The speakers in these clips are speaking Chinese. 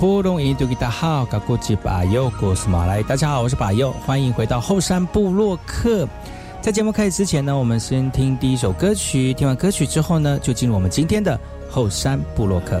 大家好，我是马来。大家好，我是巴佑，欢迎回到后山部落客。在节目开始之前呢，我们先听第一首歌曲。听完歌曲之后呢，就进入我们今天的后山部落客。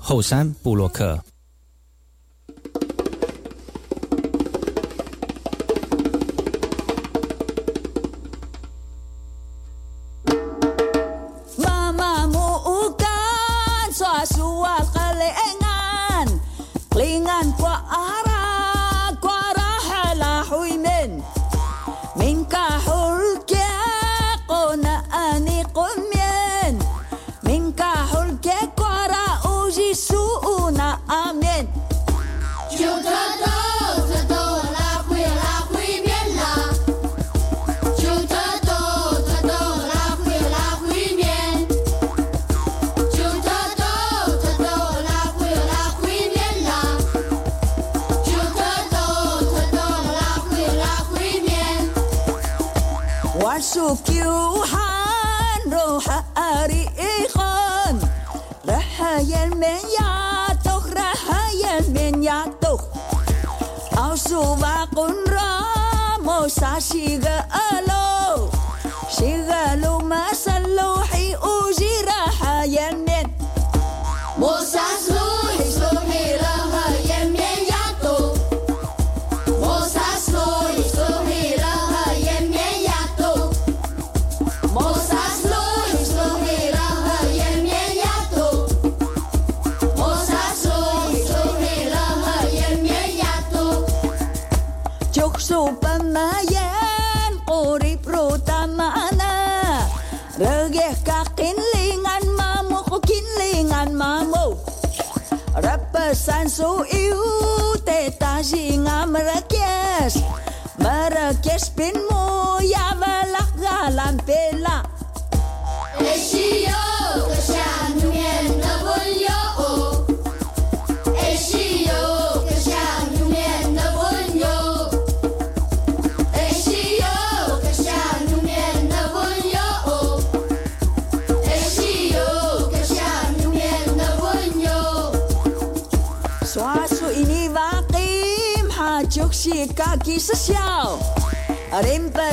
后山布洛克。a Marrakech. Marrakech, pin-moi, y'a la lampe kaki sosial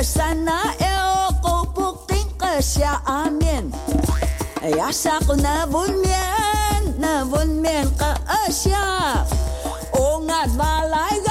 sana. eo puking kesya amin Yasak na bulmien na bulmien ka asya Ungat balay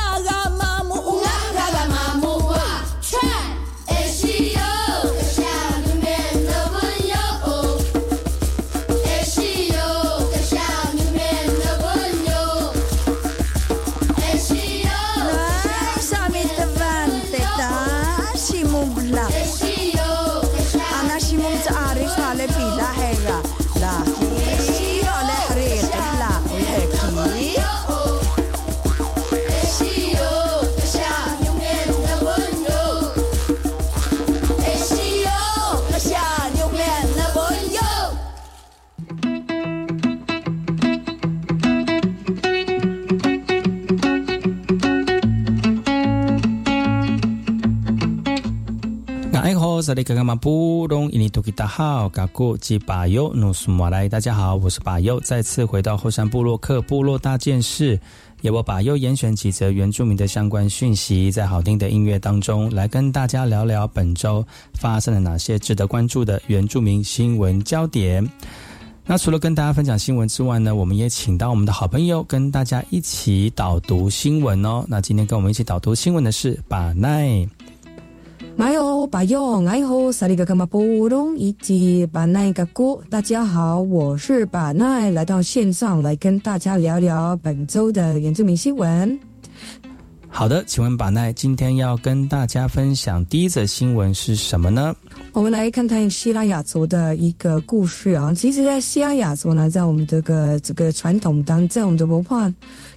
这里刚刚嘛布隆印尼多吉达好，嘎古吉巴尤努苏马来，大家好，我是巴尤，再次回到后山部落克部落大件事，由我巴尤严选几则原住民的相关讯息，在好听的音乐当中来跟大家聊聊本周发生了哪些值得关注的原住民新闻焦点。那除了跟大家分享新闻之外呢，我们也请到我们的好朋友跟大家一起导读新闻哦。那今天跟我们一起导读新闻的是巴奈。马友巴友，爱好萨利格格马布隆以及巴奈格古，大家好，我是巴奈，来到线上来跟大家聊聊本周的原住民新闻。好的，请问巴奈今天要跟大家分享第一则新闻是什么呢？我们来看看希腊雅族的一个故事啊。其实，在希腊雅族呢，在我们这个这个传统当，在我们的文化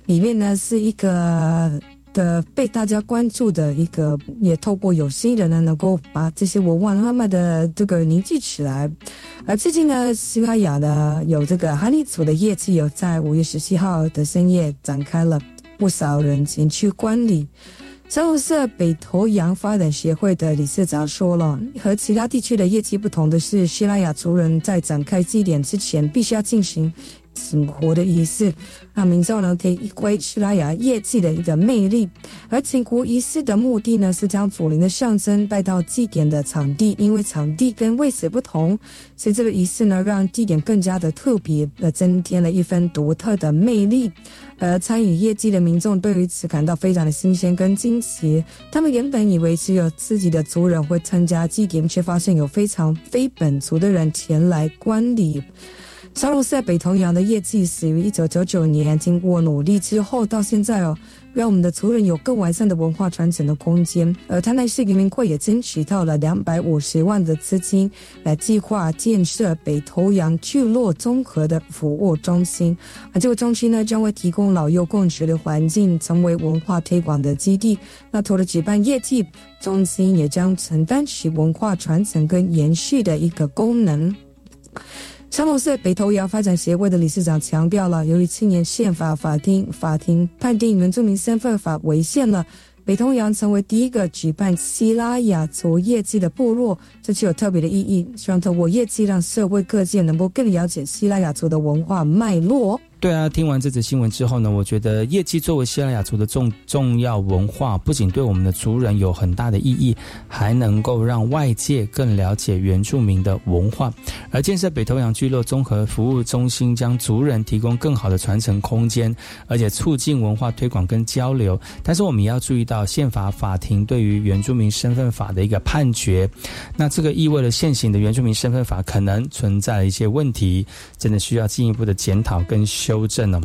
里面呢，是一个的被大家关注的一个，也透过有心人呢，能够把这些文化慢慢的这个凝聚起来。而最近呢，西班牙呢有这个哈尼族的业绩有在五月十七号的深夜展开了，不少人前去观礼。三五社北投洋发展协会的理事长说了，和其他地区的业绩不同的是，希腊雅族人在展开祭典之前，必须要进行死活的仪式，让民众呢可以依归希腊雅业绩的一个魅力。而请国仪式的目的呢，是将祖灵的象征带到祭典的场地，因为场地跟位置不同，所以这个仪式呢，让祭典更加的特别，呃，增添了一份独特的魅力。而参与业绩的民众对于此感到非常的新鲜跟惊奇。他们原本以为只有自己的族人会参加祭典，却发现有非常非本族的人前来观礼。沙罗塞北投羊的业绩始于一九九九年，经过努力之后，到现在哦，让我们的族人有更完善的文化传承的空间。而台南市移民会也争取到了两百五十万的资金，来计划建设北投羊聚落综合的服务中心。而这个中心呢，将会提供老幼共学的环境，成为文化推广的基地。那除了举办业绩中心，也将承担起文化传承跟延续的一个功能。沙龙社北投洋发展协会的理事长强调了，由于青年宪法法庭法庭判定原住民身份法违宪了，北投洋成为第一个举办希拉雅族业绩的部落，这具有特别的意义。希望通过业绩，让社会各界能够更了解希拉雅族的文化脉络。对啊，听完这则新闻之后呢，我觉得业绩作为西拉雅族的重重要文化，不仅对我们的族人有很大的意义，还能够让外界更了解原住民的文化。而建设北投洋聚落综合服务中心，将族人提供更好的传承空间，而且促进文化推广跟交流。但是我们也要注意到宪法法庭对于原住民身份法的一个判决，那这个意味着现行的原住民身份法可能存在了一些问题，真的需要进一步的检讨跟。修正呢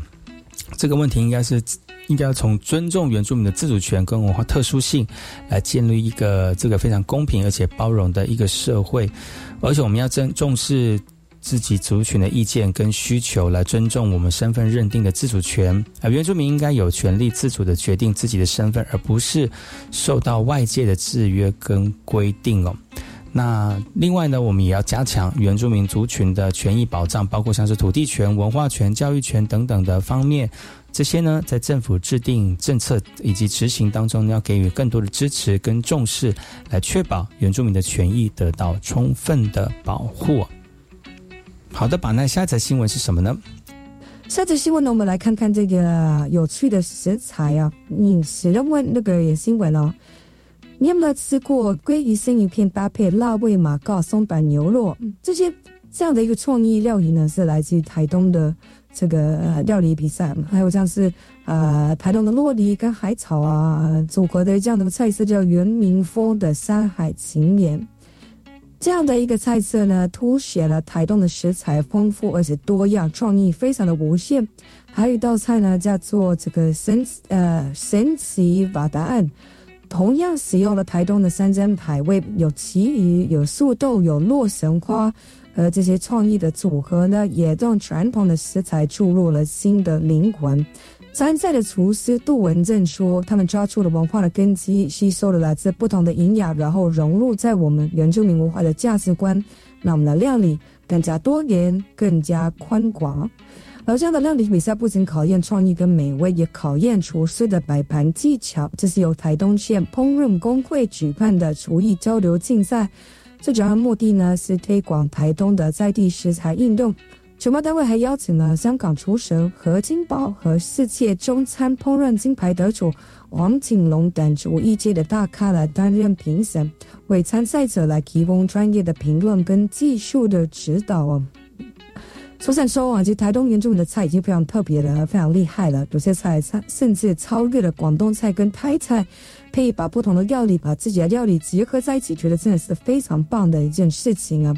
这个问题，应该是应该要从尊重原住民的自主权跟文化特殊性，来建立一个这个非常公平而且包容的一个社会。而且我们要真重视自己族群的意见跟需求，来尊重我们身份认定的自主权。啊，原住民应该有权利自主的决定自己的身份，而不是受到外界的制约跟规定哦。那另外呢，我们也要加强原住民族群的权益保障，包括像是土地权、文化权、教育权等等的方面。这些呢，在政府制定政策以及执行当中，要给予更多的支持跟重视，来确保原住民的权益得到充分的保护。好的，把那下一则新闻是什么呢？下一则新闻呢，我们来看看这个有趣的食材啊，饮食的问那个新闻哦。你有没有吃过鲑鱼生鱼片搭配辣味马告松板牛肉？这些这样的一个创意料理呢，是来自于台东的这个料理比赛。还有像是呃台东的洛梨跟海草啊组合的这样的菜色，叫原民风的山海情缘。这样的一个菜色呢，凸显了台东的食材丰富而且多样，创意非常的无限。还有一道菜呢，叫做这个神呃神奇瓦达案。同样使用了台东的山珍海味，有旗鱼、有素豆、有洛神花，而这些创意的组合呢，也让传统的食材注入了新的灵魂。参赛的厨师杜文正说：“他们抓住了文化的根基，吸收了来自不同的营养，然后融入在我们原住民文化的价值观，让我们的料理更加多元、更加宽广。”而这样的料理比赛不仅考验创意跟美味，也考验厨师的摆盘技巧。这是由台东县烹饪工会举办的厨艺交流竞赛，最主要目的呢是推广台东的在地食材运动。主办单位还邀请了香港厨神何金宝和世界中餐烹饪金牌得主王景龙等厨艺界的大咖来担任评审，为参赛者来提供专业的评论跟技术的指导哦。说想说啊，其实台东原住民的菜已经非常特别了，非常厉害了。有些菜甚至超越了广东菜跟台菜，可以把不同的料理把自己的料理结合在一起，觉得真的是非常棒的一件事情啊。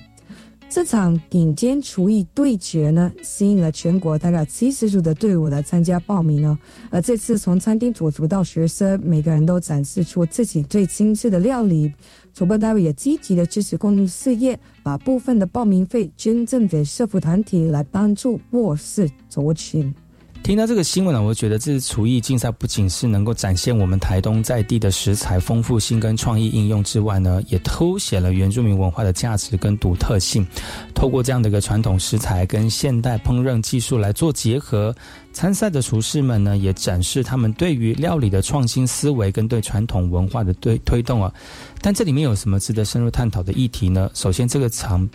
这场顶尖厨艺对决呢，吸引了全国大概七十组的队伍来参加报名哦。而这次从餐厅主厨到学生，每个人都展示出自己最精致的料理。主办单位也积极的支持公益事业，把部分的报名费捐赠给社福团体，来帮助弱势族群。听到这个新闻呢，我觉得这次厨艺竞赛不仅是能够展现我们台东在地的食材丰富性跟创意应用之外呢，也凸显了原住民文化的价值跟独特性。透过这样的一个传统食材跟现代烹饪技术来做结合，参赛的厨师们呢，也展示他们对于料理的创新思维跟对传统文化的对推动啊。但这里面有什么值得深入探讨的议题呢？首先，这个场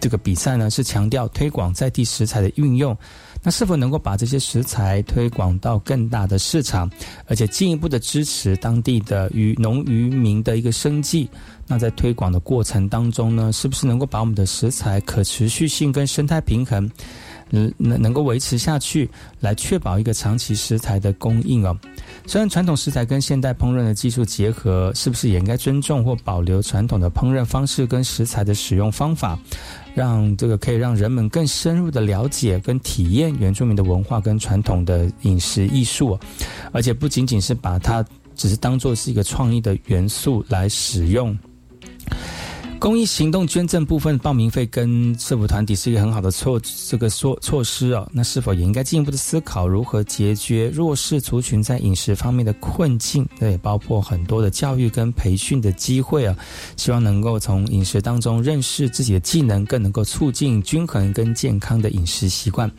这个比赛呢，是强调推广在地食材的运用。那是否能够把这些食材推广到更大的市场，而且进一步的支持当地的渔农渔民的一个生计？那在推广的过程当中呢，是不是能够把我们的食材可持续性跟生态平衡，能能够维持下去，来确保一个长期食材的供应哦？虽然传统食材跟现代烹饪的技术结合，是不是也应该尊重或保留传统的烹饪方式跟食材的使用方法？让这个可以让人们更深入的了解跟体验原住民的文化跟传统的饮食艺术，而且不仅仅是把它只是当做是一个创意的元素来使用。公益行动捐赠部分报名费跟社福团体是一个很好的措这个措措施哦。那是否也应该进一步的思考如何解决弱势族群在饮食方面的困境？那也包括很多的教育跟培训的机会啊。希望能够从饮食当中认识自己的技能，更能够促进均衡跟健康的饮食习惯。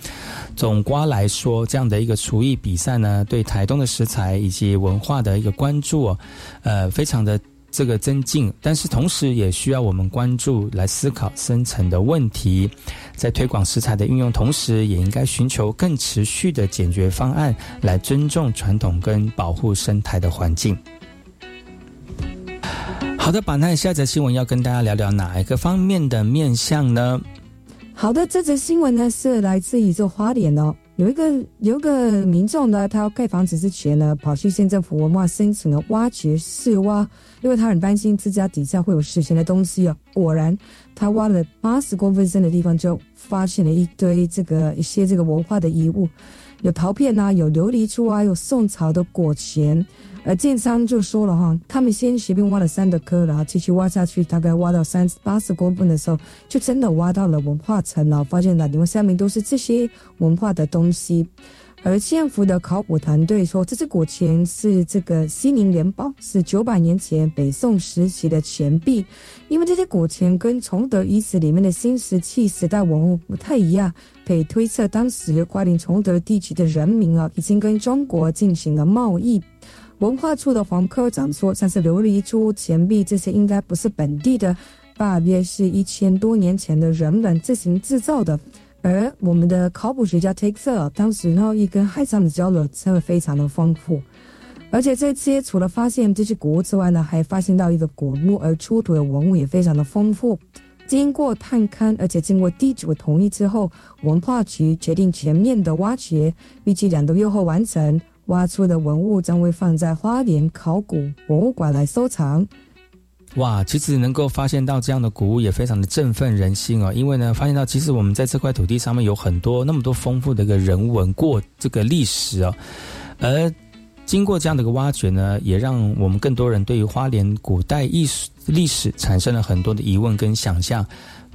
总瓜来说，这样的一个厨艺比赛呢，对台东的食材以及文化的一个关注，呃，非常的。这个增进，但是同时也需要我们关注来思考深层的问题，在推广食材的运用同时，也应该寻求更持续的解决方案，来尊重传统跟保护生态的环境。好的，把那下则新闻要跟大家聊聊哪一个方面的面向呢？好的，这则新闻呢是来自于这花莲哦。有一个有一个民众呢，他要盖房子之前呢，跑去县政府文化申请了挖掘试挖，因为他很担心自家底下会有史前的东西哦。果然，他挖了八十公分深的地方，就发现了一堆这个一些这个文化的遗物，有陶片啊，有琉璃珠啊，有宋朝的果钱。呃，建商就说了哈，他们先随便挖了三个坑，然后继续挖下去，大概挖到三八十公分的时候，就真的挖到了文化层了，发现了里面下面都是这些文化的东西。而县府的考古团队说，这只古钱是这个西宁联宝，是九百年前北宋时期的钱币。因为这些古钱跟崇德遗址里面的新石器时代文物不太一样，可以推测当时花莲崇德地区的人民啊，已经跟中国进行了贸易。文化处的黄科长说，像是琉璃珠、钱币这些，应该不是本地的，大约是一千多年前的人们自行制造的。而我们的考古学家 Take 当时呢，一跟海上的交流真的非常的丰富。而且这些除了发现这些古物之外呢，还发现到一个古墓，而出土的文物也非常的丰富。经过探勘，而且经过地主的同意之后，文化局决定全面的挖掘，预计两个月后完成。挖出的文物将会放在花莲考古博物馆来收藏。哇，其实能够发现到这样的古物也非常的振奋人心哦，因为呢，发现到其实我们在这块土地上面有很多那么多丰富的一个人文过这个历史哦，而经过这样的一个挖掘呢，也让我们更多人对于花莲古代艺术历史产生了很多的疑问跟想象。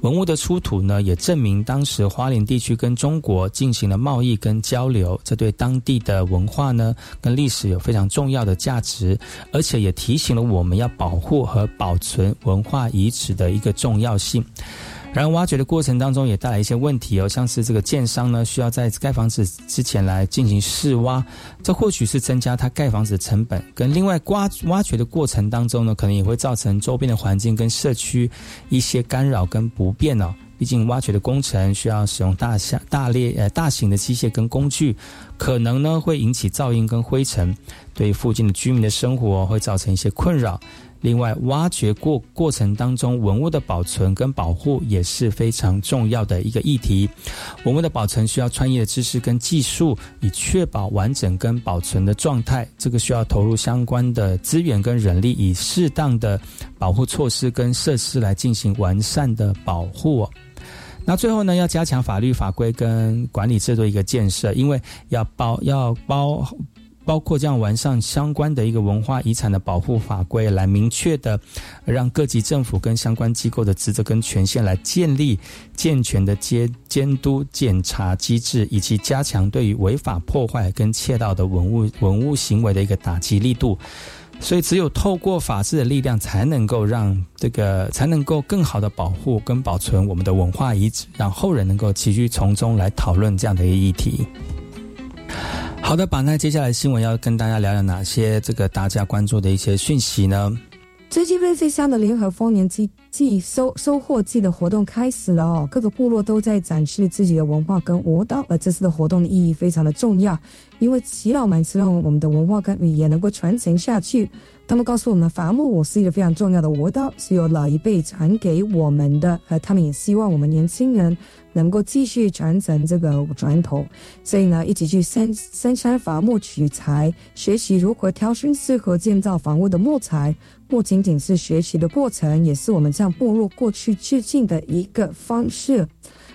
文物的出土呢，也证明当时花莲地区跟中国进行了贸易跟交流，这对当地的文化呢跟历史有非常重要的价值，而且也提醒了我们要保护和保存文化遗址的一个重要性。然而，挖掘的过程当中也带来一些问题哦，像是这个建商呢，需要在盖房子之前来进行试挖，这或许是增加它盖房子的成本。跟另外挖挖掘的过程当中呢，可能也会造成周边的环境跟社区一些干扰跟不便哦。毕竟挖掘的工程需要使用大下大列呃大型的机械跟工具，可能呢会引起噪音跟灰尘，对附近的居民的生活会造成一些困扰。另外，挖掘过过程当中，文物的保存跟保护也是非常重要的一个议题。文物的保存需要专业的知识跟技术，以确保完整跟保存的状态。这个需要投入相关的资源跟人力，以适当的保护措施跟设施来进行完善的保护。那最后呢，要加强法律法规跟管理制度一个建设，因为要包要包。包括这样完善相关的一个文化遗产的保护法规，来明确的让各级政府跟相关机构的职责跟权限来建立健全的监监督检查机制，以及加强对于违法破坏跟窃盗的文物文物行为的一个打击力度。所以，只有透过法治的力量，才能够让这个才能够更好的保护跟保存我们的文化遗址，让后人能够继续从中来讨论这样的一个议题。好的，把那接下来新闻要跟大家聊聊哪些这个大家关注的一些讯息呢？最近瑞士乡的联合丰年祭祭收收获季的活动开始了哦，各个部落都在展示自己的文化跟舞蹈，而这次的活动的意义非常的重要，因为祈老们希望我们的文化跟语言能够传承下去。他们告诉我们，伐木是一个非常重要的舞蹈，是由老一辈传给我们的，而他们也希望我们年轻人能够继续传承这个传统。所以呢，一起去深深山伐木取材，学习如何挑选适合建造房屋的木材，不仅仅是学习的过程，也是我们向部落过去致敬的一个方式。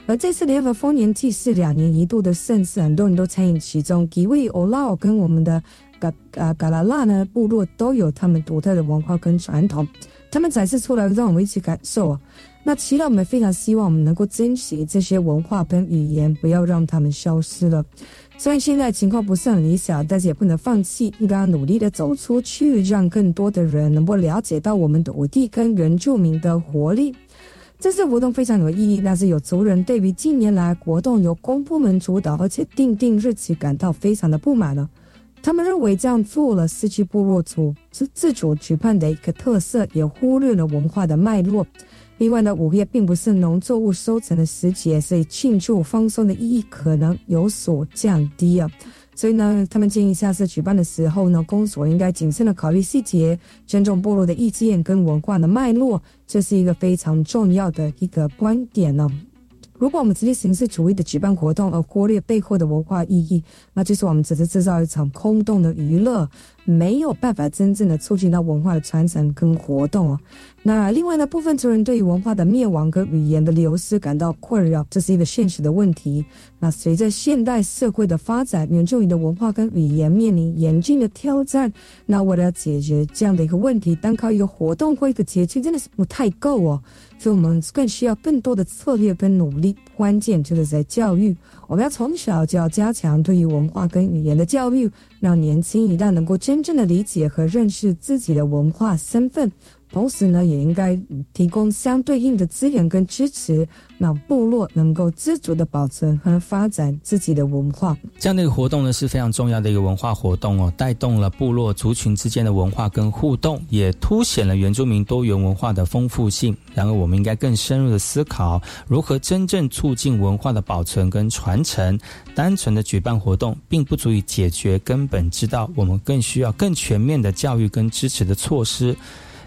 而这次联合丰年祭是两年一度的盛事，很多人都参与其中。几位欧拉跟我们的。嘎啊嘎拉拉呢部落都有他们独特的文化跟传统，他们展示出来，让我们一起感受。那其实我们非常希望我们能够珍惜这些文化跟语言，不要让他们消失了。虽然现在情况不是很理想，但是也不能放弃，应该要努力的走出去，让更多的人能够了解到我们土地跟原住民的活力。这次活动非常有意义，但是有族人对于近年来活动由公部门主导，而且定定日期感到非常的不满了。他们认为这样做了失去部落族是自主举办的一个特色，也忽略了文化的脉络。另外呢，五月并不是农作物收成的时节，所以庆祝放松的意义可能有所降低啊。所以呢，他们建议下次举办的时候呢，公所应该谨慎的考虑细节，尊重部落的意见跟文化的脉络，这是一个非常重要的一个观点呢。如果我们直接形式主义的举办活动，而忽略背后的文化意义，那就是我们只是制造一场空洞的娱乐。没有办法真正的促进到文化的传承跟活动啊。那另外呢，部分族人对于文化的灭亡跟语言的流失感到困扰，这是一个现实的问题。那随着现代社会的发展，原住民的文化跟语言面临严峻的挑战。那为了解决这样的一个问题，单靠一个活动或一个节庆真的是不太够哦。所以我们更需要更多的策略跟努力。关键就是在教育，我们要从小就要加强对于文化跟语言的教育。让年轻一代能够真正的理解和认识自己的文化身份。同时呢，也应该提供相对应的资源跟支持，让部落能够自主的保存和发展自己的文化。这样的一个活动呢，是非常重要的一个文化活动哦，带动了部落族群之间的文化跟互动，也凸显了原住民多元文化的丰富性。然而，我们应该更深入的思考，如何真正促进文化的保存跟传承。单纯的举办活动，并不足以解决根本之道。我们更需要更全面的教育跟支持的措施。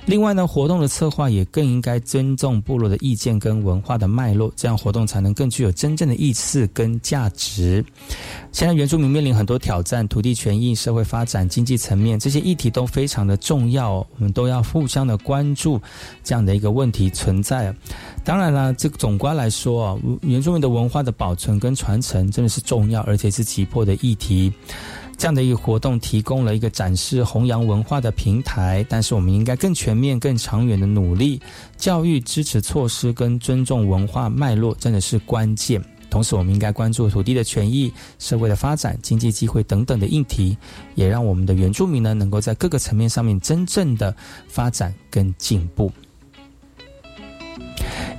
另外呢，活动的策划也更应该尊重部落的意见跟文化的脉络，这样活动才能更具有真正的意思跟价值。现在原住民面临很多挑战，土地权益、社会发展、经济层面这些议题都非常的重要，我们都要互相的关注这样的一个问题存在。当然了，这个总观来说啊，原住民的文化的保存跟传承真的是重要，而且是急迫的议题。这样的一个活动提供了一个展示弘扬文化的平台，但是我们应该更全面、更长远的努力，教育支持措施跟尊重文化脉络真的是关键。同时，我们应该关注土地的权益、社会的发展、经济机会等等的议题，也让我们的原住民呢能够在各个层面上面真正的发展跟进步。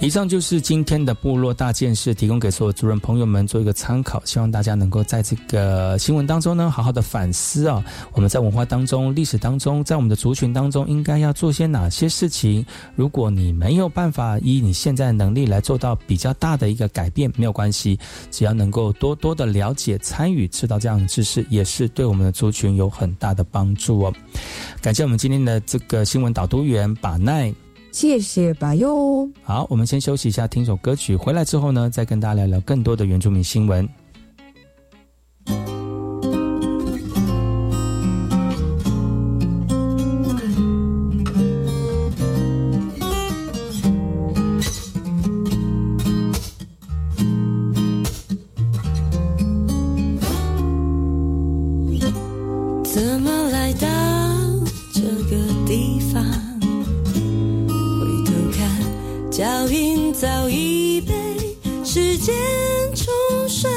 以上就是今天的部落大件事，提供给所有族人朋友们做一个参考。希望大家能够在这个新闻当中呢，好好的反思啊，我们在文化当中、历史当中，在我们的族群当中，应该要做些哪些事情。如果你没有办法以你现在的能力来做到比较大的一个改变，没有关系，只要能够多多的了解、参与、知道这样的知识，也是对我们的族群有很大的帮助哦。感谢我们今天的这个新闻导读员把奈。谢谢吧哟，好，我们先休息一下，听首歌曲，回来之后呢，再跟大家聊聊更多的原住民新闻。怎么？时间冲刷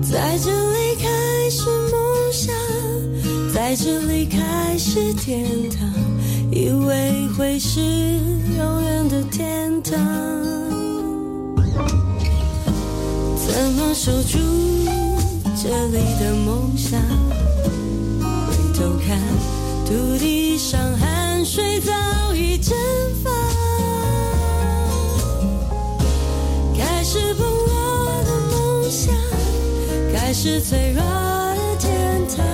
在这里开始梦想在这里开始天堂以为会是永远的天堂。怎么守住这里的梦想？是脆弱的天堂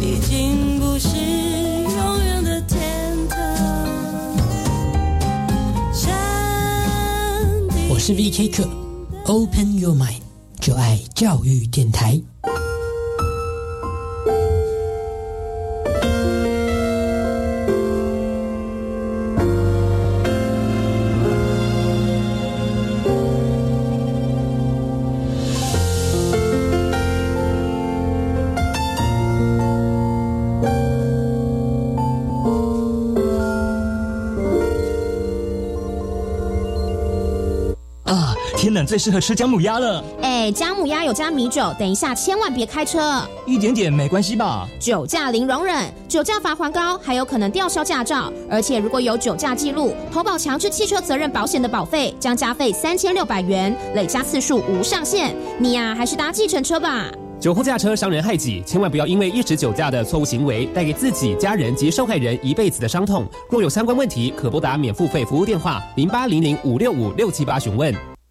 已经不是永远的天堂。我是 vk 课 open your mind 就爱教育电台。冷最适合吃姜母鸭了。哎，姜母鸭有加米酒，等一下千万别开车。一点点没关系吧？酒驾零容忍，酒驾罚款高，还有可能吊销驾照。而且如果有酒驾记录，投保强制汽车责任保险的保费将加费三千六百元，累加次数无上限。你呀，还是搭计程车吧。酒后驾车伤人害己，千万不要因为一时酒驾的错误行为，带给自己、家人及受害人一辈子的伤痛。若有相关问题，可拨打免付费服务电话零八零零五六五六七八询问。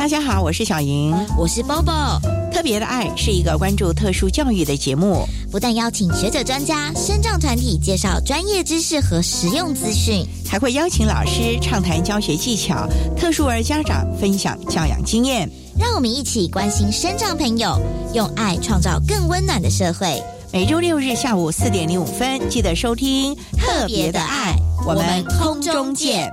大家好，我是小莹，我是 Bobo。特别的爱是一个关注特殊教育的节目，不但邀请学者专家、身障团体介绍专业知识和实用资讯，还会邀请老师畅谈教学技巧，特殊儿家长分享教养经验。让我们一起关心身障朋友，用爱创造更温暖的社会。每周六日下午四点零五分，记得收听特别的爱，我们空中见。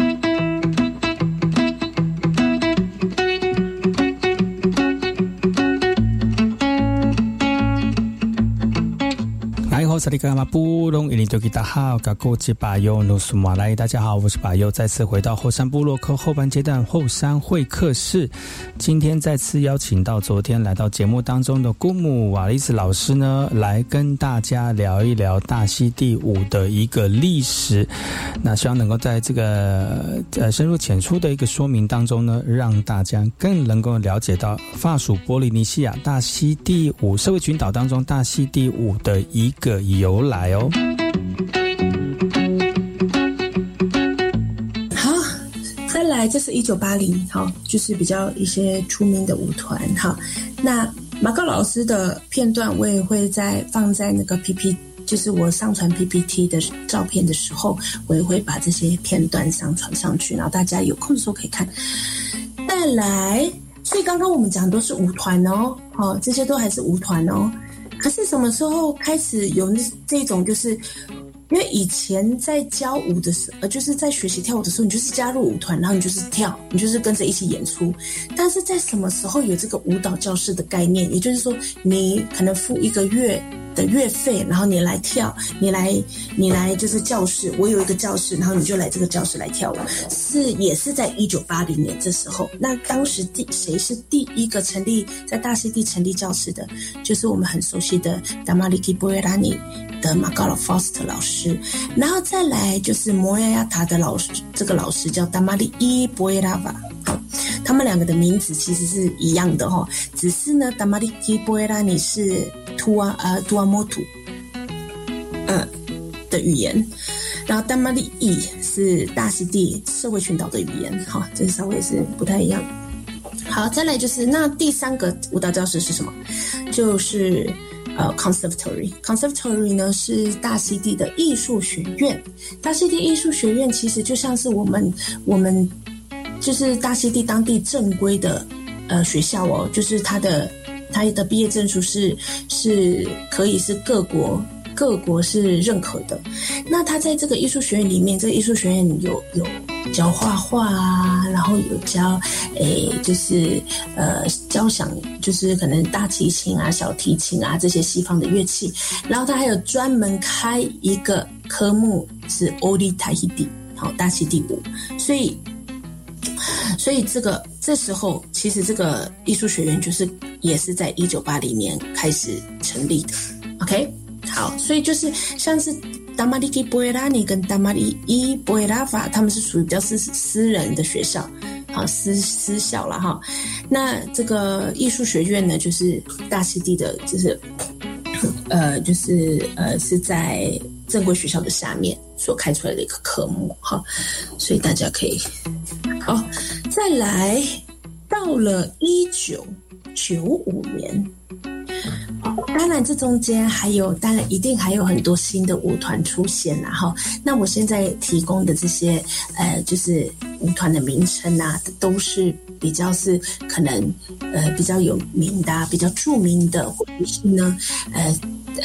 萨利卡马布隆伊尼多吉达好，嘎古吉巴尤努苏马来，大家好，我是巴尤，再次回到后山部落克后半阶段后山会客室。今天再次邀请到昨天来到节目当中的姑母瓦丽斯老师呢，来跟大家聊一聊大溪第五的一个历史。那希望能够在这个呃深入浅出的一个说明当中呢，让大家更能够了解到法属波利尼西亚大溪第五社会群岛当中大溪第五的一个。由来哦，好，再来，这是一九八零，好，就是比较一些出名的舞团，哈。那马克老师的片段，我也会在放在那个 P P，就是我上传 P P T 的照片的时候，我也会把这些片段上传上去，然后大家有空的时候可以看。再来，所以刚刚我们讲都是舞团哦，好，这些都还是舞团哦。可是什么时候开始有那这种？就是因为以前在教舞的时候，呃，就是在学习跳舞的时候，你就是加入舞团，然后你就是跳，你就是跟着一起演出。但是在什么时候有这个舞蹈教室的概念？也就是说，你可能付一个月。的月费，然后你来跳，你来，你来就是教室，我有一个教室，然后你就来这个教室来跳舞，是也是在一九八零年这时候。那当时第谁是第一个成立在大溪地成立教室的？就是我们很熟悉的达玛里基波耶拉尼的马高拉 Foster 老师，然后再来就是摩耶亚塔的老师，这个老师叫达玛里伊波耶拉瓦。他们两个的名字其实是一样的哈，只是呢达马里基波耶拉尼是。图啊啊图啊摩图，嗯的语言，然后丹玛利伊是大溪地社会群岛的语言，哈，这稍微是不太一样。好，再来就是那第三个舞蹈教室是什么？就是呃，conservatory。conservatory 呢是大溪地的艺术学院。大溪地艺术学院其实就像是我们我们就是大溪地当地正规的呃学校哦，就是他的。他的毕业证书是是可以是各国各国是认可的。那他在这个艺术学院里面，这个艺术学院有有教画画啊，然后有教诶，就是呃交响，就是可能大提琴啊、小提琴啊这些西方的乐器。然后他还有专门开一个科目是欧利塔希蒂，好大溪地舞。所以所以这个这时候其实这个艺术学院就是。也是在一九八零年开始成立的，OK，好，所以就是像是达玛利基波拉尼跟达玛利伊波拉法，他们是属于比较私私人的学校，好私私校了哈。那这个艺术学院呢，就是大溪地的，就是呃，就是呃，是在正规学校的下面所开出来的一个科目哈，所以大家可以好再来到了一九九五年。当然，这中间还有，当然一定还有很多新的舞团出现，然后，那我现在提供的这些，呃，就是舞团的名称啊，都是比较是可能，呃，比较有名的、比较著名的，或者是呢，呃，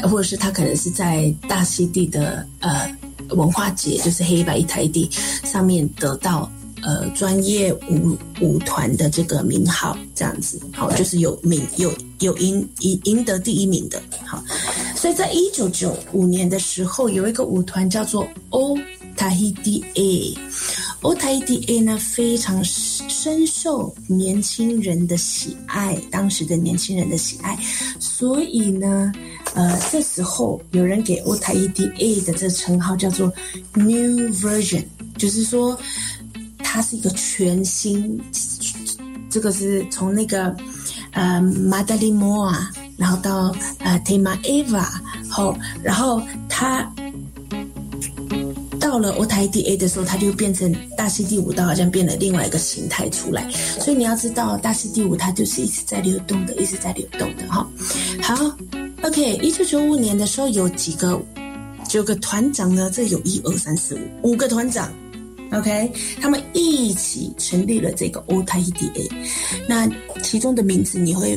或者是他可能是在大溪地的呃文化节，就是黑白一台地上面得到。呃，专业舞舞团的这个名号，这样子，好，就是有名有有赢赢赢得第一名的，好，所以在一九九五年的时候，有一个舞团叫做 O Tahiti A，O Tahiti A 呢非常深受年轻人的喜爱，当时的年轻人的喜爱，所以呢，呃，这时候有人给乌塔 EDA 的这称号叫做 New Version，就是说。它是一个全新，这个是从那个呃马德里摩啊，然后到呃 Tema Eva 后，然后它到了 O T I D A 的时候，它就变成大溪地舞蹈，好像变了另外一个形态出来。所以你要知道，大溪地舞它就是一直在流动的，一直在流动的哈。好，OK，一九九五年的时候有几个九个团长呢？这有一二三四五五个团长。OK，他们一起成立了这个 o t i d a 那其中的名字你会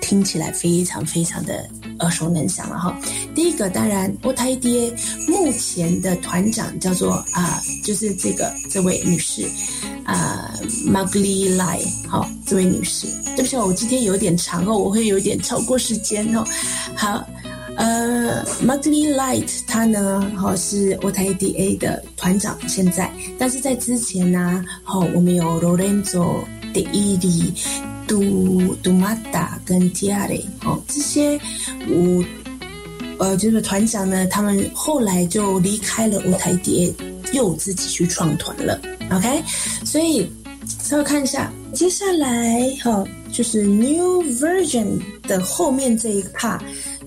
听起来非常非常的耳熟能详了哈。第一个当然 o t i d a 目前的团长叫做啊，就是这个这位女士啊 m a g l i Lai，好，这位女士，对不起，我今天有点长哦，我会有点超过时间哦。好。呃 m a g l i Light，他呢，好是 o t a d a 的团长，现在，但是在之前呢，好，我们有 Lorenzo De Iri、Du Dumata 跟提亚雷，哦，这些舞，呃，就是团长呢，他们后来就离开了 o t a d a 又自己去创团了，OK，所以稍微看一下，接下来哈，就是 New Version 的后面这一 part。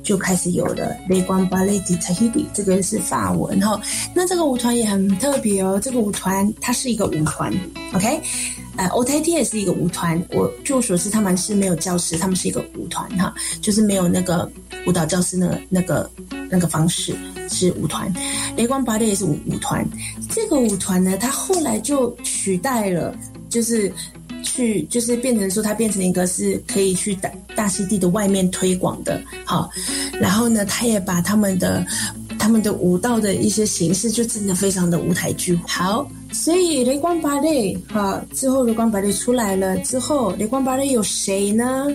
就开始有了雷光芭蕾迪塔希比，这个是法文哈。那这个舞团也很特别哦，这个舞团它是一个舞团，OK？呃，O T T 也是一个舞团。我据我所知，他们是没有教师，他们是一个舞团哈，就是没有那个舞蹈教师那那个那个方式是舞团。雷光芭蕾也是舞舞团，这个舞团呢，它后来就取代了，就是。去就是变成说，它变成一个是可以去大大溪地的外面推广的，好，然后呢，他也把他们的他们的舞蹈的一些形式，就真的非常的舞台剧。好，所以雷光芭蕾，好，之后雷光芭蕾出来了之后，雷光芭蕾有谁呢？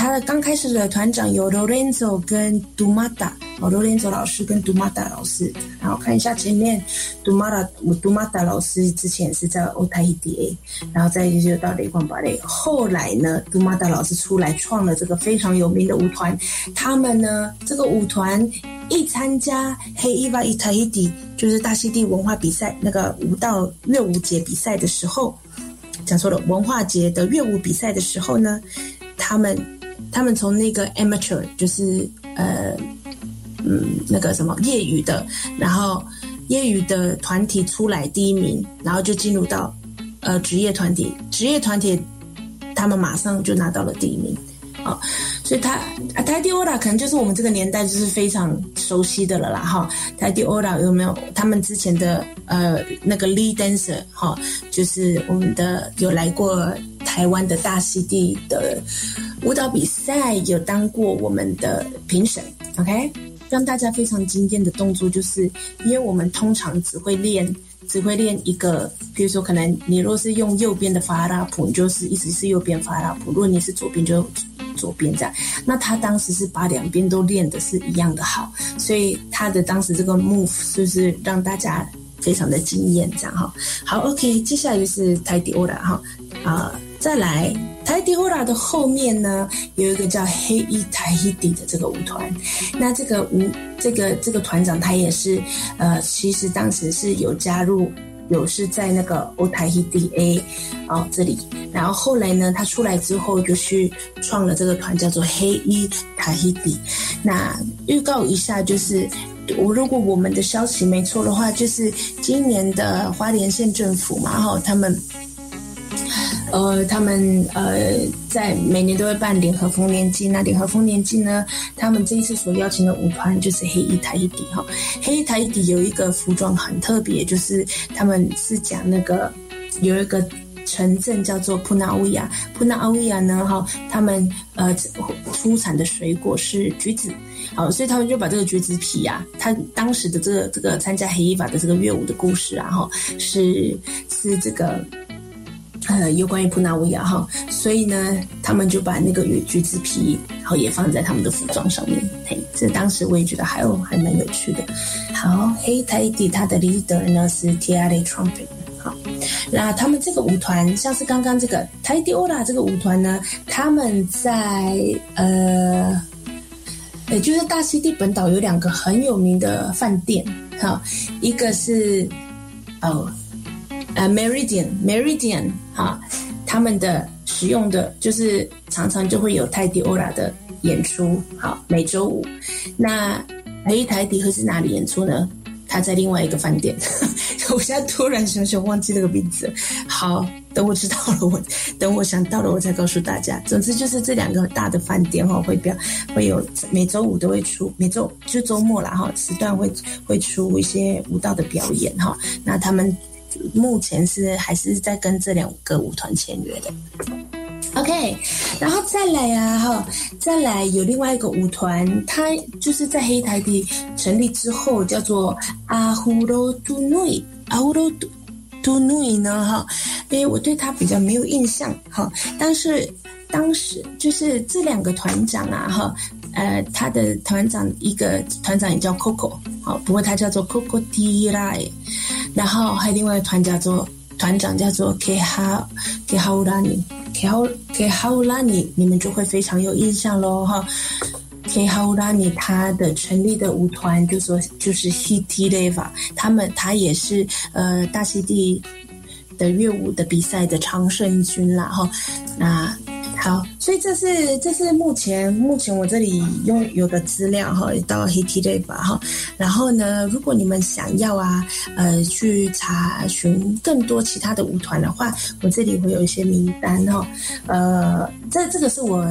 他的刚开始的团长有 Lorenzo 跟 Dumata，哦，Lorenzo 老师跟 Dumata 老师，然后看一下前面 Dumata，Dumata 老师之前是在 o t a d a 然后再就到雷光芭蕾，后来呢，Dumata 老师出来创了这个非常有名的舞团，他们呢这个舞团一参加黑伊瓦伊塔伊迪，就是大溪地文化比赛那个舞蹈乐舞节比赛的时候，讲错了，文化节的乐舞比赛的时候呢，他们。他们从那个 amateur 就是呃嗯那个什么业余的，然后业余的团体出来第一名，然后就进入到呃职业团体，职业团体他们马上就拿到了第一名。啊，所以他啊泰迪欧拉可能就是我们这个年代就是非常熟悉的了啦哈，泰迪欧拉有没有他们之前的呃那个 lead dancer 哈，就是我们的有来过台湾的大溪地的。舞蹈比赛有当过我们的评审，OK，让大家非常惊艳的动作，就是因为我们通常只会练，只会练一个，比如说可能你若是用右边的法拉普，你就是一直是右边法拉普；如果你是左边，就左边这样。那他当时是把两边都练的是一样的好，所以他的当时这个 move 就是让大家非常的惊艳，这样哈。好，OK，接下来就是泰迪欧了哈，啊，再来。台迪欧拉的后面呢，有一个叫黑衣台伊迪的这个舞团。那这个舞，这个这个团长他也是，呃，其实当时是有加入，有是在那个欧台伊迪 A 哦这里。然后后来呢，他出来之后就去创了这个团，叫做黑衣台伊迪。那预告一下，就是我如果我们的消息没错的话，就是今年的花莲县政府嘛，哈，他们。呃，他们呃，在每年都会办联合丰年祭。那联合丰年祭呢，他们这一次所邀请的舞团就是黑衣台一底哈。黑衣台一底有一个服装很特别，就是他们是讲那个有一个城镇叫做普纳乌亚，普纳乌亚呢哈，他们呃出产的水果是橘子，好，所以他们就把这个橘子皮啊，他当时的这个这个参加黑衣法的这个乐舞的故事啊哈，是是这个。呃，有关于普纳乌亚哈，所以呢，他们就把那个橘子皮，然后也放在他们的服装上面。嘿，这当时我也觉得还有还蛮有趣的。好，黑泰迪他的 leader 呢是 t i a r a Trumpet。好，那他们这个舞团，像是刚刚这个泰迪欧拉这个舞团呢，他们在呃，也就是大溪地本岛有两个很有名的饭店，哈，一个是哦。呃，Meridian，Meridian，哈，他们的使用的就是常常就会有泰迪欧拉的演出，好，每周五。那黑台迪会是哪里演出呢？他在另外一个饭店。我现在突然想想忘记那个名字。好，等我知道了，我等我想到了，我再告诉大家。总之就是这两个大的饭店哈，会表会有每周五都会出，每周就周末啦哈，时段会会出一些舞蹈的表演哈。那他们。目前是还是在跟这两个舞团签约的，OK，然后再来啊哈，再来有另外一个舞团，它就是在黑台地成立之后叫做阿胡罗杜努伊，阿胡罗杜杜努伊呢哈，因为我对他比较没有印象哈，但是当时就是这两个团长啊哈。呃，他的团长一个团长也叫 Coco，好，不过他叫做 Coco T Lai，然后还有另外一个团叫做团长叫做 K Ha K Haulani，K Ha K Haulani，你们就会非常有印象喽哈。K Haulani 他的成立的舞团就说就是 Hiti Leva，他们他也是呃大溪地的乐舞的比赛的常胜军啦哈，那。好，所以这是这是目前目前我这里拥有的资料哈，到黑 T 类吧哈。然后呢，如果你们想要啊，呃，去查询更多其他的舞团的话，我这里会有一些名单哈。呃，这这个是我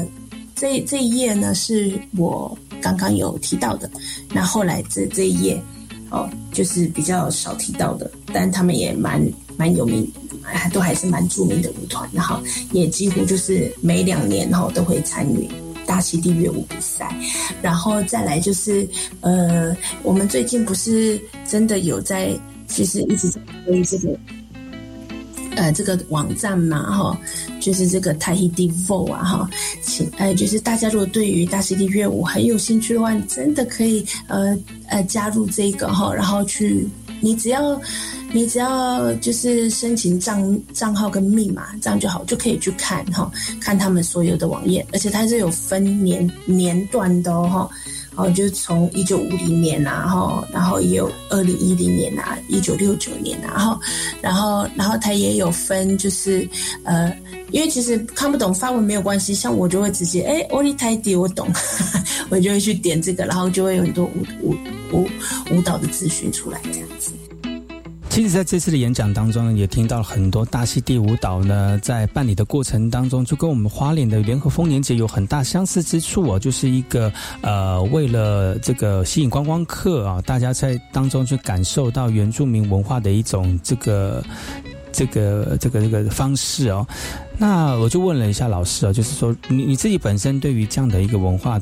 这这一页呢，是我刚刚有提到的。那后来这这一页哦，就是比较少提到的，但他们也蛮蛮有名。都还是蛮著名的舞团，然后也几乎就是每两年哈都会参与大溪地乐舞比赛，然后再来就是呃，我们最近不是真的有在，其实一直在推这个呃这个网站嘛哈，就是这个泰 h 地 Vo 啊哈，请呃就是大家如果对于大溪地乐舞很有兴趣的话，真的可以呃呃加入这个哈，然后去你只要。你只要就是申请账账号跟密码，这样就好，就可以去看哈，看他们所有的网页，而且它是有分年年段的哈，哦，就是从一九五零年啊，哈，然后也有二零一零年啊，一九六九年啊，哈，然后然后它也有分，就是呃，因为其实看不懂发文没有关系，像我就会直接哎，欧丽泰迪我懂，我就会去点这个，然后就会有很多舞舞舞舞蹈的资讯出来这样子。其实，在这次的演讲当中呢，也听到了很多大溪地舞蹈呢，在办理的过程当中，就跟我们花莲的联合丰年节有很大相似之处哦，就是一个呃，为了这个吸引观光客啊，大家在当中去感受到原住民文化的一种这个这个这个这个方式哦。那我就问了一下老师啊，就是说你你自己本身对于这样的一个文化。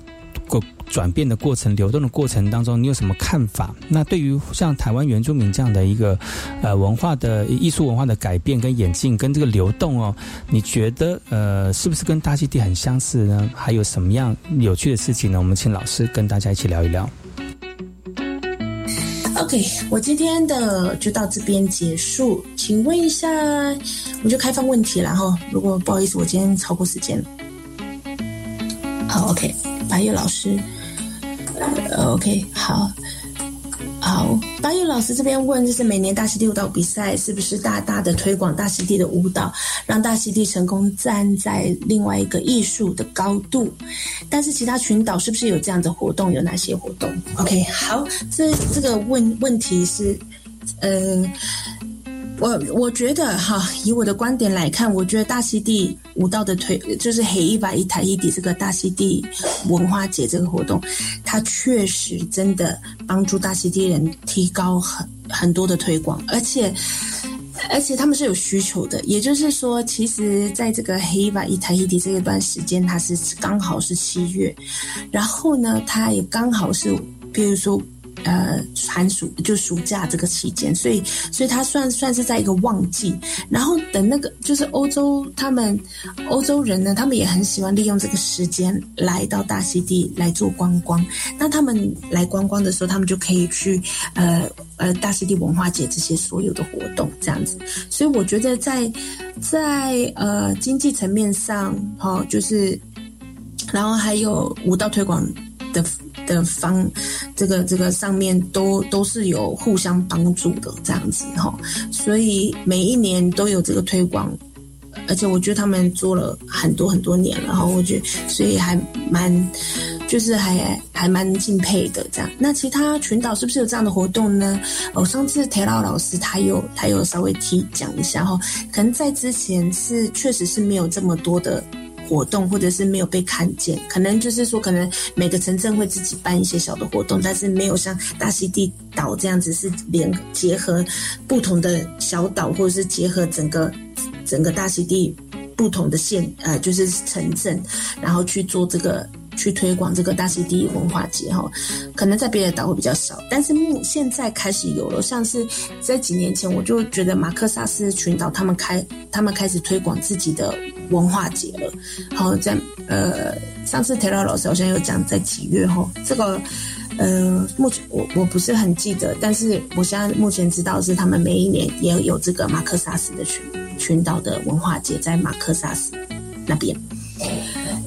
转变的过程、流动的过程当中，你有什么看法？那对于像台湾原住民这样的一个呃文化的艺术文化的改变跟演进跟这个流动哦，你觉得呃是不是跟大溪地很相似呢？还有什么样有趣的事情呢？我们请老师跟大家一起聊一聊。OK，我今天的就到这边结束。请问一下，我就开放问题了哈。如果不好意思，我今天超过时间了。好，OK，白月老师，OK，好。好，八月老师这边问，就是每年大溪地舞蹈比赛是不是大大的推广大溪地的舞蹈，让大溪地成功站在另外一个艺术的高度？但是其他群岛是不是有这样的活动？有哪些活动？OK，好，这这个问问题是，呃。我我觉得哈，以我的观点来看，我觉得大溪地舞蹈的推就是黑一百一台一底这个大溪地文化节这个活动，它确实真的帮助大溪地人提高很很多的推广，而且而且他们是有需求的。也就是说，其实在这个黑一百一台一底这一段时间，它是刚好是七月，然后呢，它也刚好是，比如说。呃，寒暑就暑假这个期间，所以所以它算算是在一个旺季。然后等那个就是欧洲，他们欧洲人呢，他们也很喜欢利用这个时间来到大溪地来做观光。那他们来观光的时候，他们就可以去呃呃大溪地文化节这些所有的活动这样子。所以我觉得在在呃经济层面上，哈，就是然后还有舞蹈推广的。的方，这个这个上面都都是有互相帮助的这样子哈，所以每一年都有这个推广，而且我觉得他们做了很多很多年了哈，我觉得所以还蛮就是还还蛮敬佩的这样。那其他群岛是不是有这样的活动呢？哦，上次田老老师他有他有稍微提讲一下哈，可能在之前是确实是没有这么多的。活动或者是没有被看见，可能就是说，可能每个城镇会自己办一些小的活动，但是没有像大溪地岛这样子是连结合不同的小岛，或者是结合整个整个大溪地不同的县呃，就是城镇，然后去做这个去推广这个大溪地文化节哈。可能在别的岛会比较少，但是目现在开始有了，像是在几年前，我就觉得马克萨斯群岛他们开他们开始推广自己的。文化节了，好在呃，上次 Taylor 老师好像有讲在几月哈，这个呃，目前我我不是很记得，但是我现在目前知道是他们每一年也有这个马克萨斯的群群岛的文化节在马克萨斯那边。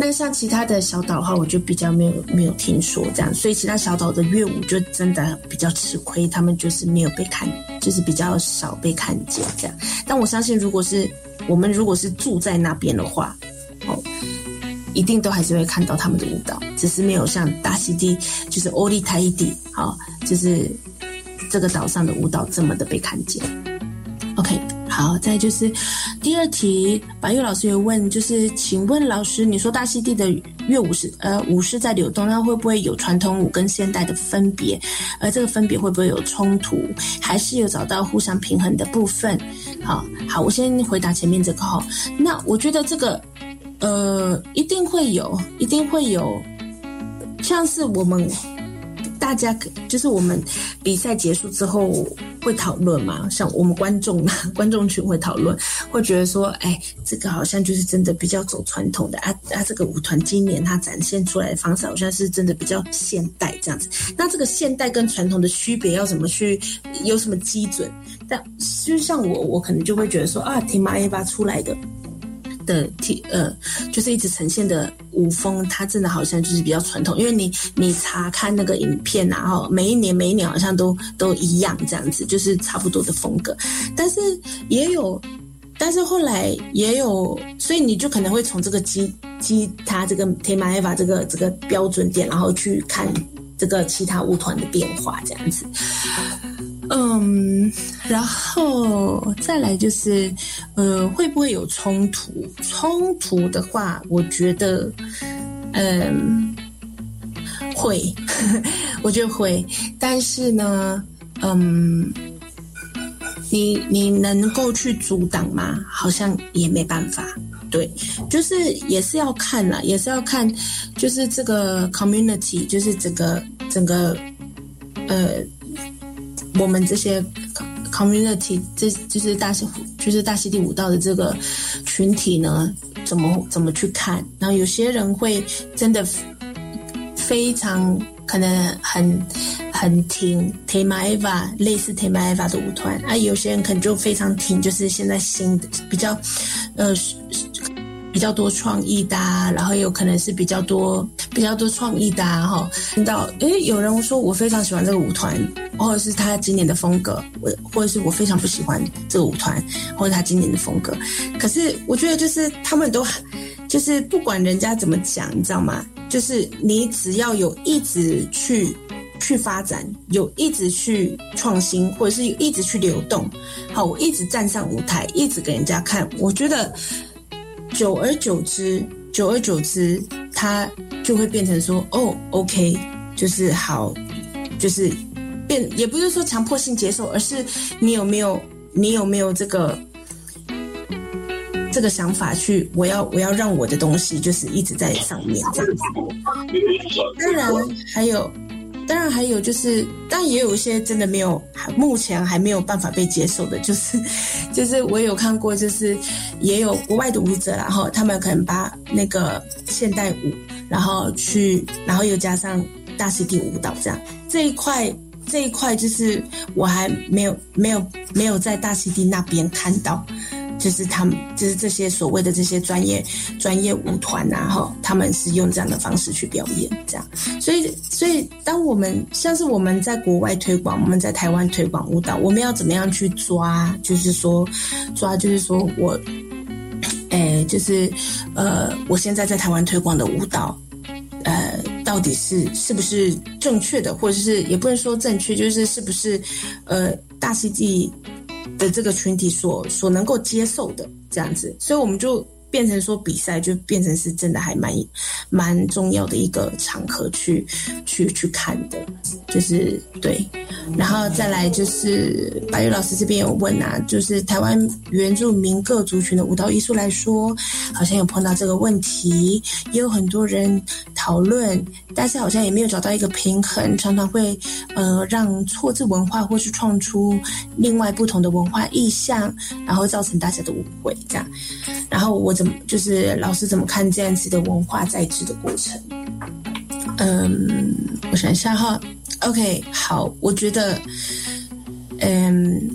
那像其他的小岛的话，我就比较没有没有听说这样，所以其他小岛的乐舞就真的比较吃亏，他们就是没有被看，就是比较少被看见这样。但我相信，如果是我们如果是住在那边的话，哦，一定都还是会看到他们的舞蹈，只是没有像大溪地，就是欧利泰地，好，就是这个岛上的舞蹈这么的被看见。好，再就是第二题，白玉老师有问，就是请问老师，你说大溪地的乐舞是呃舞是在流动，那会不会有传统舞跟现代的分别？而这个分别会不会有冲突，还是有找到互相平衡的部分？好好，我先回答前面这个哈。那我觉得这个呃一定会有，一定会有，像是我们。大家可就是我们比赛结束之后会讨论嘛，像我们观众啊，观众群会讨论，会觉得说，哎，这个好像就是真的比较走传统的啊啊，这个舞团今年它展现出来的方式好像是真的比较现代这样子。那这个现代跟传统的区别要怎么去有什么基准？但就像我，我可能就会觉得说啊，听马耶巴出来的。的体呃，就是一直呈现的舞风，它真的好像就是比较传统。因为你你查看那个影片，然后每一年每一年好像都都一样这样子，就是差不多的风格。但是也有，但是后来也有，所以你就可能会从这个基基他这个 Tema 这个这个标准点，然后去看这个其他舞团的变化这样子。嗯，然后再来就是，呃，会不会有冲突？冲突的话，我觉得，嗯，会，我觉得会。但是呢，嗯，你你能够去阻挡吗？好像也没办法。对，就是也是要看了，也是要看，就是这个 community，就是整个整个，呃。我们这些 community，这就是大溪，就是大溪地舞蹈的这个群体呢，怎么怎么去看？然后有些人会真的非常可能很很挺 Temaeva 类似 Temaeva 的舞团啊，有些人可能就非常挺，就是现在新的比较呃比较多创意的，然后有可能是比较多比较多创意的哈。听到诶，有人说我非常喜欢这个舞团，或者是他今年的风格，我或者是我非常不喜欢这个舞团，或者他今年的风格。可是我觉得就是他们都就是不管人家怎么讲，你知道吗？就是你只要有一直去去发展，有一直去创新，或者是有一直去流动，好，我一直站上舞台，一直给人家看，我觉得久而久之，久而久之，他就会变成说，哦，OK，就是好，就是变，也不是说强迫性接受，而是你有没有，你有没有这个。这个想法去，我要我要让我的东西就是一直在上面这样子。当然还有，当然还有就是，但也有一些真的没有，目前还没有办法被接受的，就是 就是我有看过，就是也有国外的舞者，然后他们可能把那个现代舞，然后去，然后又加上大溪地舞蹈这样这一块这一块，就是我还没有没有没有在大溪地那边看到。就是他们，就是这些所谓的这些专业专业舞团啊，哈，他们是用这样的方式去表演，这样。所以，所以当我们像是我们在国外推广，我们在台湾推广舞蹈，我们要怎么样去抓？就是说，抓，就是说我，哎，就是呃，我现在在台湾推广的舞蹈，呃，到底是是不是正确的，或者是也不能说正确，就是是不是呃，大世纪。的这个群体所所能够接受的这样子，所以我们就变成说比赛就变成是真的还蛮蛮重要的一个场合去去去看的，就是对，然后再来就是白玉老师这边有问啊，就是台湾原住民各族群的舞蹈艺术来说，好像有碰到这个问题，也有很多人讨论。但是好像也没有找到一个平衡，常常会呃让错字文化或是创出另外不同的文化意象，然后造成大家的误会这样。然后我怎么就是老师怎么看这样子的文化在制的过程？嗯，我想一下哈。OK，好，我觉得，嗯。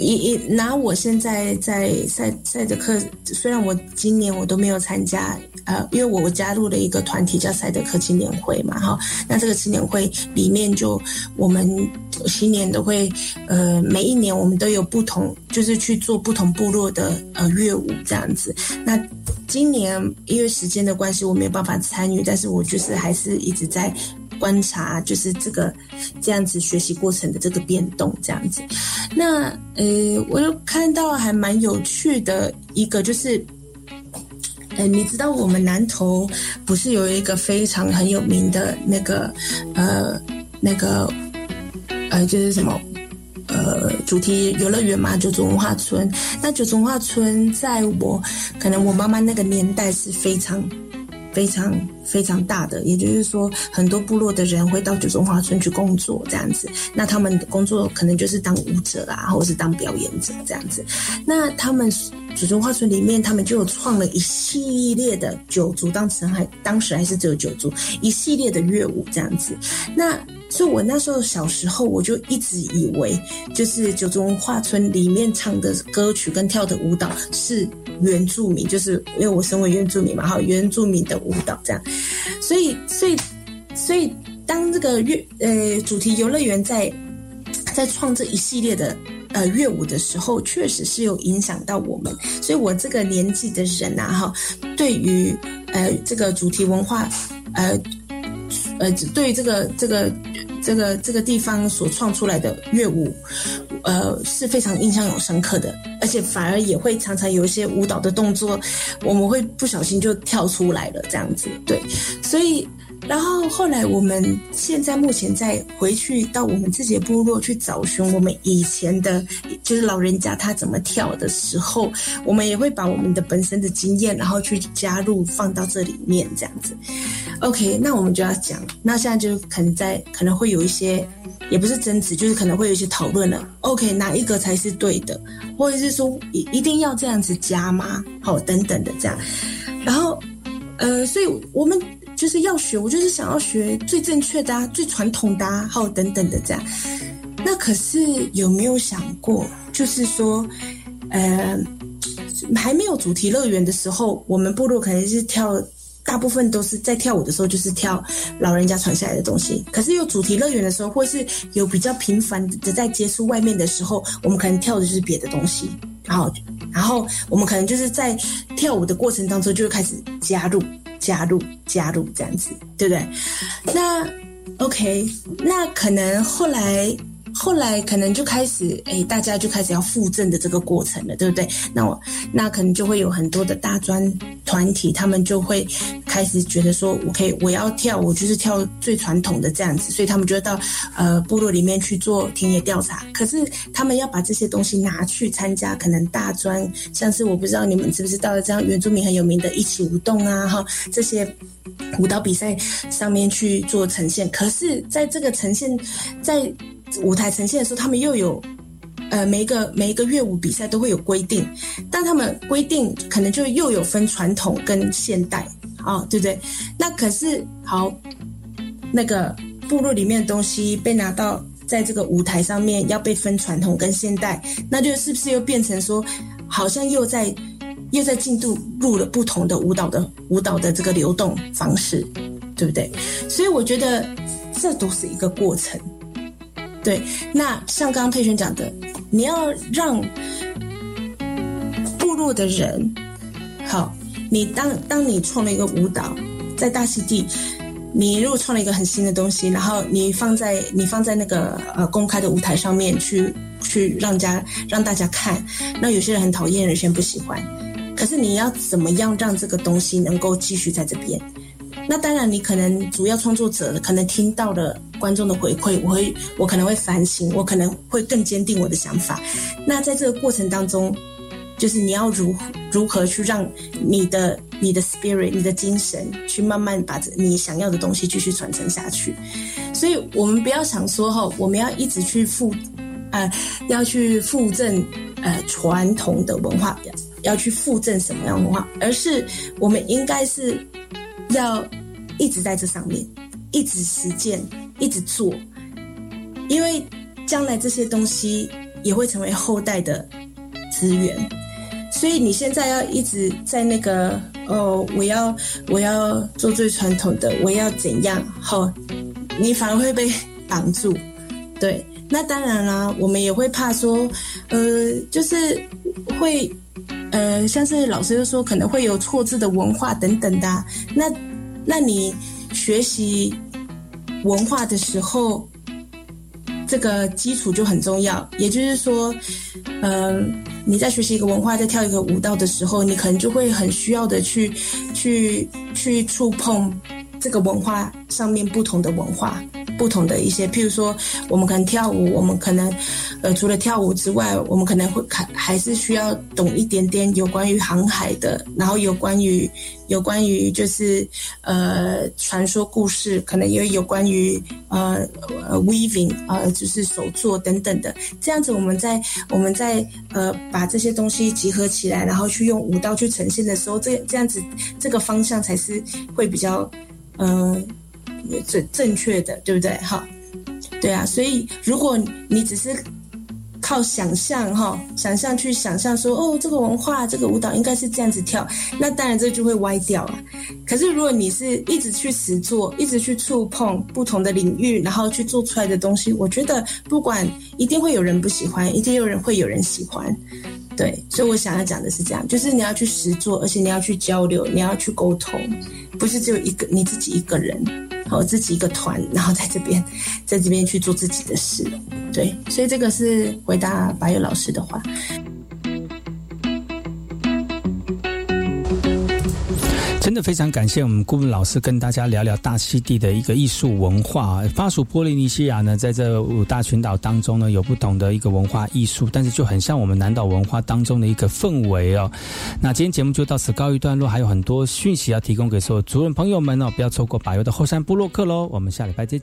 一一拿我现在在赛赛德克，虽然我今年我都没有参加，呃，因为我我加入了一个团体叫赛德克青年会嘛，哈，那这个青年会里面就我们新年都会，呃，每一年我们都有不同，就是去做不同部落的呃乐舞这样子。那今年因为时间的关系，我没有办法参与，但是我就是还是一直在。观察就是这个这样子学习过程的这个变动，这样子。那呃，我又看到还蛮有趣的一个，就是，呃，你知道我们南投不是有一个非常很有名的那个呃那个呃就是什么呃主题游乐园嘛？九族文化村。那九族文化村在我可能我妈妈那个年代是非常。非常非常大的，也就是说，很多部落的人会到九中华村去工作，这样子。那他们的工作可能就是当舞者啊，或者是当表演者这样子。那他们九中华村里面，他们就有创了一系列的九族，当时还当时还是只有九族，一系列的乐舞这样子。那所以，我那时候小时候，我就一直以为，就是九族文化村里面唱的歌曲跟跳的舞蹈是原住民，就是因为我身为原住民嘛，哈，原住民的舞蹈这样。所以，所以，所以，当这个乐呃主题游乐园在在创这一系列的呃乐舞的时候，确实是有影响到我们。所以我这个年纪的人呐，哈，对于呃这个主题文化，呃。呃，对于这个这个这个这个地方所创出来的乐舞，呃，是非常印象有深刻的，而且反而也会常常有一些舞蹈的动作，我们会不小心就跳出来了，这样子，对，所以。然后后来，我们现在目前在回去到我们自己的部落去找寻我们以前的，就是老人家他怎么跳的时候，我们也会把我们的本身的经验，然后去加入放到这里面这样子。OK，那我们就要讲，那现在就可能在可能会有一些，也不是争执，就是可能会有一些讨论了。OK，哪一个才是对的，或者是说一一定要这样子加吗？好，等等的这样。然后，呃，所以我们。就是要学，我就是想要学最正确的啊，最传统的啊，好等等的这样。那可是有没有想过，就是说，呃，还没有主题乐园的时候，我们部落可能是跳。大部分都是在跳舞的时候，就是跳老人家传下来的东西。可是有主题乐园的时候，或是有比较频繁的在接触外面的时候，我们可能跳的就是别的东西。然后，然后我们可能就是在跳舞的过程当中，就开始加入、加入、加入这样子，对不对？那 OK，那可能后来。后来可能就开始，哎，大家就开始要复振的这个过程了，对不对？那我那可能就会有很多的大专团体，他们就会开始觉得说，我可以，我要跳，我就是跳最传统的这样子，所以他们就会到呃部落里面去做田野调查。可是他们要把这些东西拿去参加，可能大专，像是我不知道你们知不知道，这样原住民很有名的一起舞动啊，哈，这些舞蹈比赛上面去做呈现。可是在这个呈现，在舞台呈现的时候，他们又有，呃，每一个每一个乐舞比赛都会有规定，但他们规定可能就又有分传统跟现代，啊，对不对？那可是好，那个部落里面的东西被拿到在这个舞台上面要被分传统跟现代，那就是不是又变成说，好像又在又在进度入了不同的舞蹈的舞蹈的这个流动方式，对不对？所以我觉得这都是一个过程。对，那像刚刚佩璇讲的，你要让部落的人，好，你当当你创了一个舞蹈，在大溪地，你如果创了一个很新的东西，然后你放在你放在那个呃公开的舞台上面去去让家让大家看，那有些人很讨厌，有些人不喜欢，可是你要怎么样让这个东西能够继续在这边？那当然，你可能主要创作者可能听到了观众的回馈，我会我可能会反省，我可能会更坚定我的想法。那在这个过程当中，就是你要如如何去让你的你的 spirit、你的精神去慢慢把你想要的东西继续传承下去。所以我们不要想说哈，我们要一直去复呃要去复振呃传统的文化，要去复振什么样文化，而是我们应该是。要一直在这上面，一直实践，一直做，因为将来这些东西也会成为后代的资源。所以你现在要一直在那个哦，我要我要做最传统的，我要怎样？好，你反而会被挡住。对，那当然啦，我们也会怕说，呃，就是会。呃，像是老师又说可能会有错字的文化等等的，那那你学习文化的时候，这个基础就很重要。也就是说，嗯，你在学习一个文化，在跳一个舞蹈的时候，你可能就会很需要的去去去触碰这个文化上面不同的文化。不同的一些，譬如说，我们可能跳舞，我们可能，呃，除了跳舞之外，我们可能会还还是需要懂一点点有关于航海的，然后有关于有关于就是呃传说故事，可能也有关于呃呃 weaving 呃就是手作等等的，这样子我们在我们在呃把这些东西集合起来，然后去用舞蹈去呈现的时候，这这样子这个方向才是会比较嗯。正正确的，对不对？哈，对啊。所以，如果你只是靠想象，哈，想象去想象说，哦，这个文化，这个舞蹈应该是这样子跳，那当然这就会歪掉了。可是，如果你是一直去实做，一直去触碰不同的领域，然后去做出来的东西，我觉得不管一定会有人不喜欢，一定有人会有人喜欢。对，所以我想要讲的是这样，就是你要去实做，而且你要去交流，你要去沟通，不是只有一个你自己一个人。和自己一个团，然后在这边，在这边去做自己的事，对，所以这个是回答白月老师的话。真的非常感谢我们顾问老师跟大家聊聊大溪地的一个艺术文化。巴蜀波利尼西亚呢，在这五大群岛当中呢，有不同的一个文化艺术，但是就很像我们南岛文化当中的一个氛围哦。那今天节目就到此告一段落，还有很多讯息要提供给所有族人朋友们哦，不要错过柏油的后山布洛克喽。我们下礼拜再见。